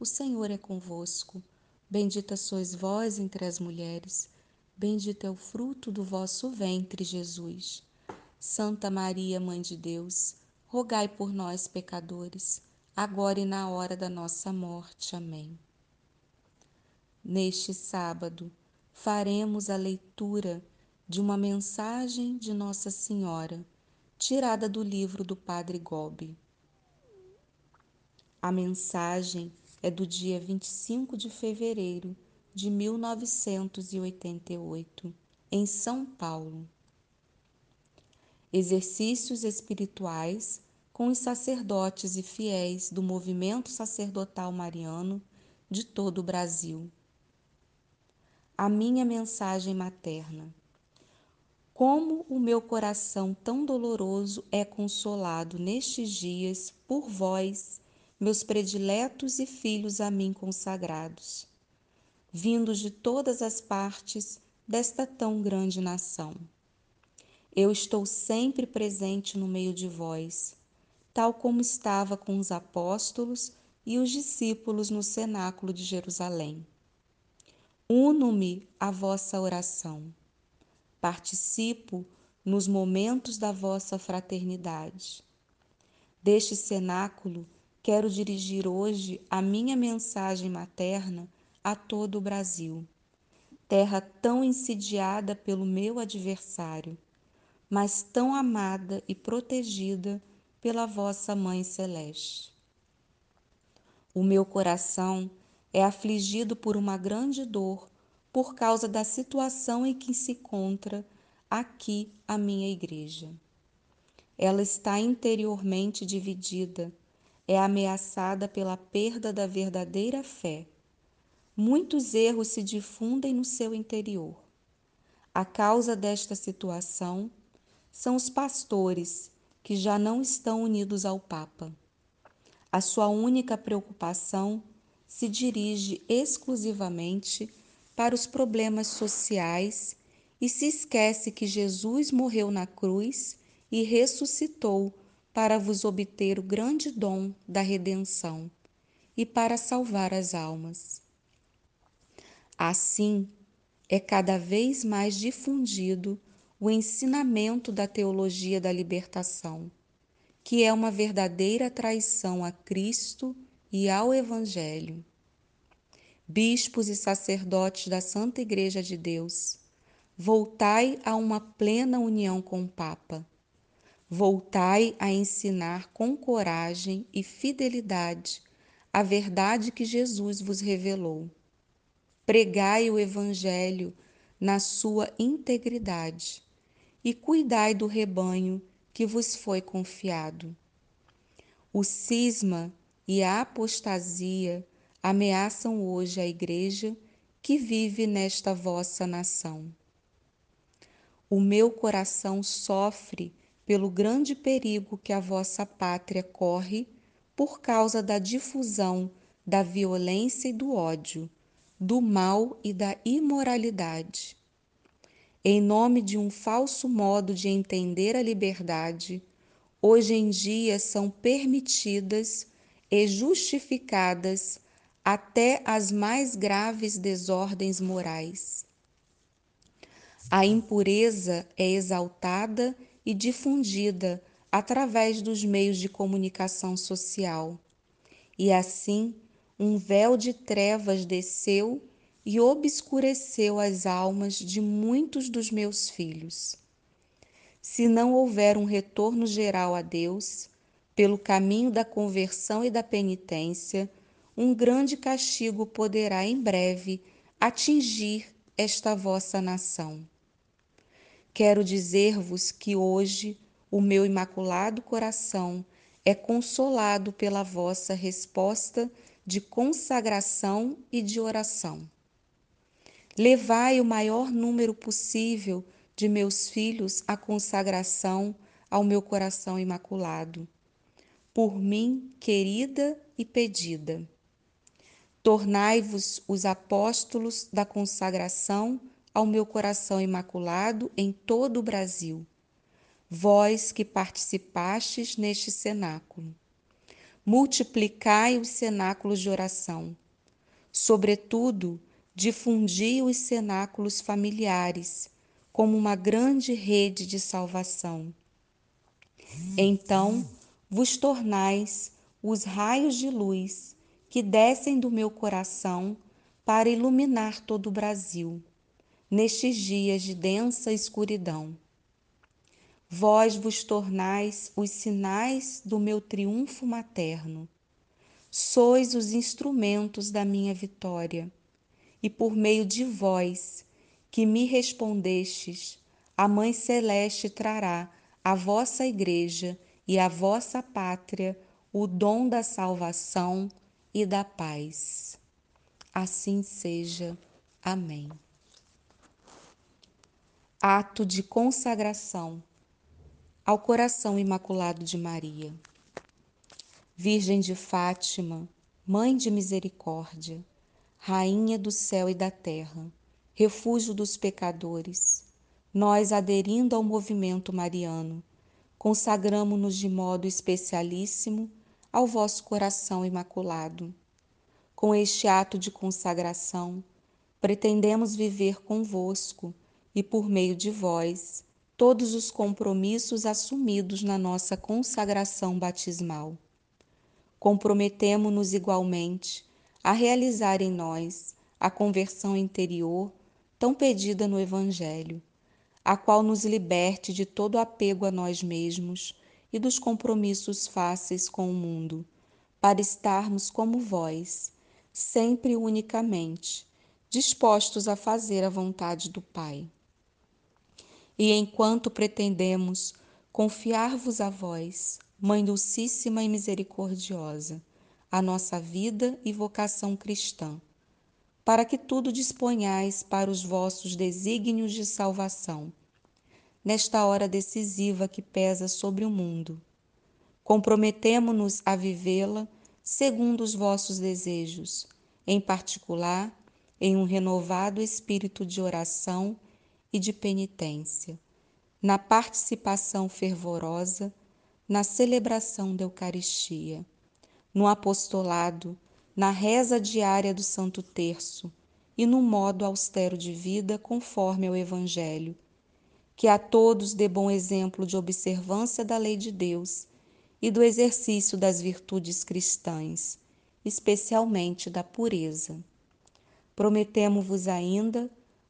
o Senhor é convosco. Bendita sois vós entre as mulheres, bendito é o fruto do vosso ventre, Jesus. Santa Maria, Mãe de Deus, rogai por nós, pecadores, agora e na hora da nossa morte. Amém. Neste sábado, faremos a leitura de uma mensagem de Nossa Senhora, tirada do livro do Padre Gobi. A mensagem é do dia 25 de fevereiro de 1988, em São Paulo. Exercícios espirituais com os sacerdotes e fiéis do movimento sacerdotal mariano de todo o Brasil. A minha mensagem materna. Como o meu coração tão doloroso é consolado nestes dias por vós meus prediletos e filhos a mim consagrados, vindos de todas as partes desta tão grande nação. Eu estou sempre presente no meio de vós, tal como estava com os apóstolos e os discípulos no cenáculo de Jerusalém. Uno-me à vossa oração. Participo nos momentos da vossa fraternidade. Deste cenáculo quero dirigir hoje a minha mensagem materna a todo o Brasil, terra tão insidiada pelo meu adversário, mas tão amada e protegida pela vossa Mãe Celeste. O meu coração é afligido por uma grande dor por causa da situação em que se encontra aqui a minha igreja. Ela está interiormente dividida é ameaçada pela perda da verdadeira fé. Muitos erros se difundem no seu interior. A causa desta situação são os pastores que já não estão unidos ao Papa. A sua única preocupação se dirige exclusivamente para os problemas sociais e se esquece que Jesus morreu na cruz e ressuscitou para vos obter o grande dom da redenção e para salvar as almas. Assim, é cada vez mais difundido o ensinamento da teologia da libertação, que é uma verdadeira traição a Cristo e ao Evangelho. Bispos e sacerdotes da Santa Igreja de Deus, voltai a uma plena união com o Papa Voltai a ensinar com coragem e fidelidade a verdade que Jesus vos revelou. Pregai o Evangelho na sua integridade e cuidai do rebanho que vos foi confiado. O cisma e a apostasia ameaçam hoje a Igreja que vive nesta vossa nação. O meu coração sofre pelo grande perigo que a vossa pátria corre por causa da difusão da violência e do ódio, do mal e da imoralidade. Em nome de um falso modo de entender a liberdade, hoje em dia são permitidas e justificadas até as mais graves desordens morais. A impureza é exaltada e difundida através dos meios de comunicação social. E assim, um véu de trevas desceu e obscureceu as almas de muitos dos meus filhos. Se não houver um retorno geral a Deus, pelo caminho da conversão e da penitência, um grande castigo poderá em breve atingir esta vossa nação. Quero dizer-vos que hoje o meu imaculado coração é consolado pela vossa resposta de consagração e de oração. Levai o maior número possível de meus filhos à consagração ao meu coração imaculado, por mim querida e pedida. Tornai-vos os apóstolos da consagração ao meu coração imaculado em todo o Brasil, vós que participastes neste cenáculo. Multiplicai os cenáculos de oração. Sobretudo, difundi os cenáculos familiares como uma grande rede de salvação. Então vos tornais os raios de luz que descem do meu coração para iluminar todo o Brasil, nestes dias de densa escuridão. Vós vos tornais os sinais do meu triunfo materno. Sois os instrumentos da minha vitória, e por meio de vós, que me respondestes, a Mãe Celeste trará à vossa Igreja e à vossa pátria o dom da salvação e da paz. Assim seja. Amém. Ato de consagração ao coração imaculado de Maria. Virgem de Fátima, Mãe de Misericórdia, Rainha do céu e da terra, refúgio dos pecadores, nós, aderindo ao movimento mariano, consagramo-nos de modo especialíssimo ao vosso coração imaculado. Com este ato de consagração, pretendemos viver convosco e, por meio de vós, todos os compromissos assumidos na nossa consagração batismal. Comprometemo-nos igualmente a realizar em nós a conversão interior tão pedida no Evangelho, a qual nos liberte de todo apego a nós mesmos e dos compromissos fáceis com o mundo, para estarmos como vós, sempre unicamente, dispostos a fazer a vontade do Pai. E enquanto pretendemos confiar-vos a vós, Mãe Dulcíssima e Misericordiosa, a nossa vida e vocação cristã, para que tudo disponhais para os vossos desígnios de salvação nesta hora decisiva que pesa sobre o mundo. Comprometemo-nos a vivê-la segundo os vossos desejos, em particular, em um renovado espírito de oração e de penitência, na participação fervorosa, na celebração da Eucaristia, no apostolado, na reza diária do Santo Terço e no modo austero de vida conforme ao Evangelho que a todos dê bom exemplo de observância da lei de Deus e do exercício das virtudes cristãs, especialmente da pureza. Prometemo-vos ainda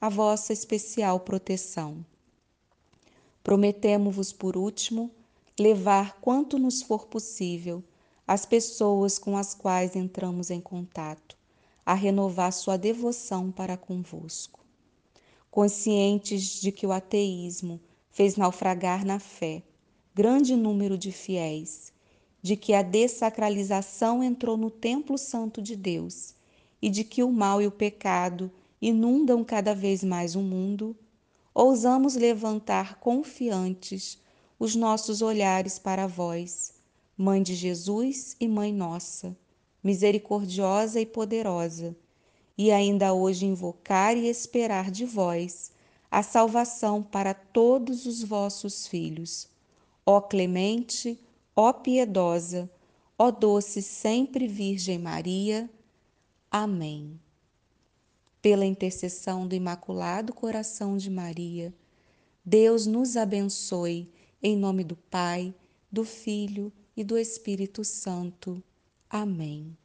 a vossa especial proteção. Prometemo-vos, por último, levar quanto nos for possível as pessoas com as quais entramos em contato, a renovar sua devoção para convosco. Conscientes de que o ateísmo fez naufragar na fé grande número de fiéis, de que a dessacralização entrou no templo santo de Deus e de que o mal e o pecado inundam cada vez mais o mundo, ousamos levantar confiantes os nossos olhares para vós, Mãe de Jesus e Mãe nossa, misericordiosa e poderosa, e ainda hoje invocar e esperar de vós a salvação para todos os vossos filhos. Ó clemente, ó piedosa, ó doce sempre Virgem Maria. Amém. Pela intercessão do Imaculado Coração de Maria, Deus nos abençoe, em nome do Pai, do Filho e do Espírito Santo. Amém.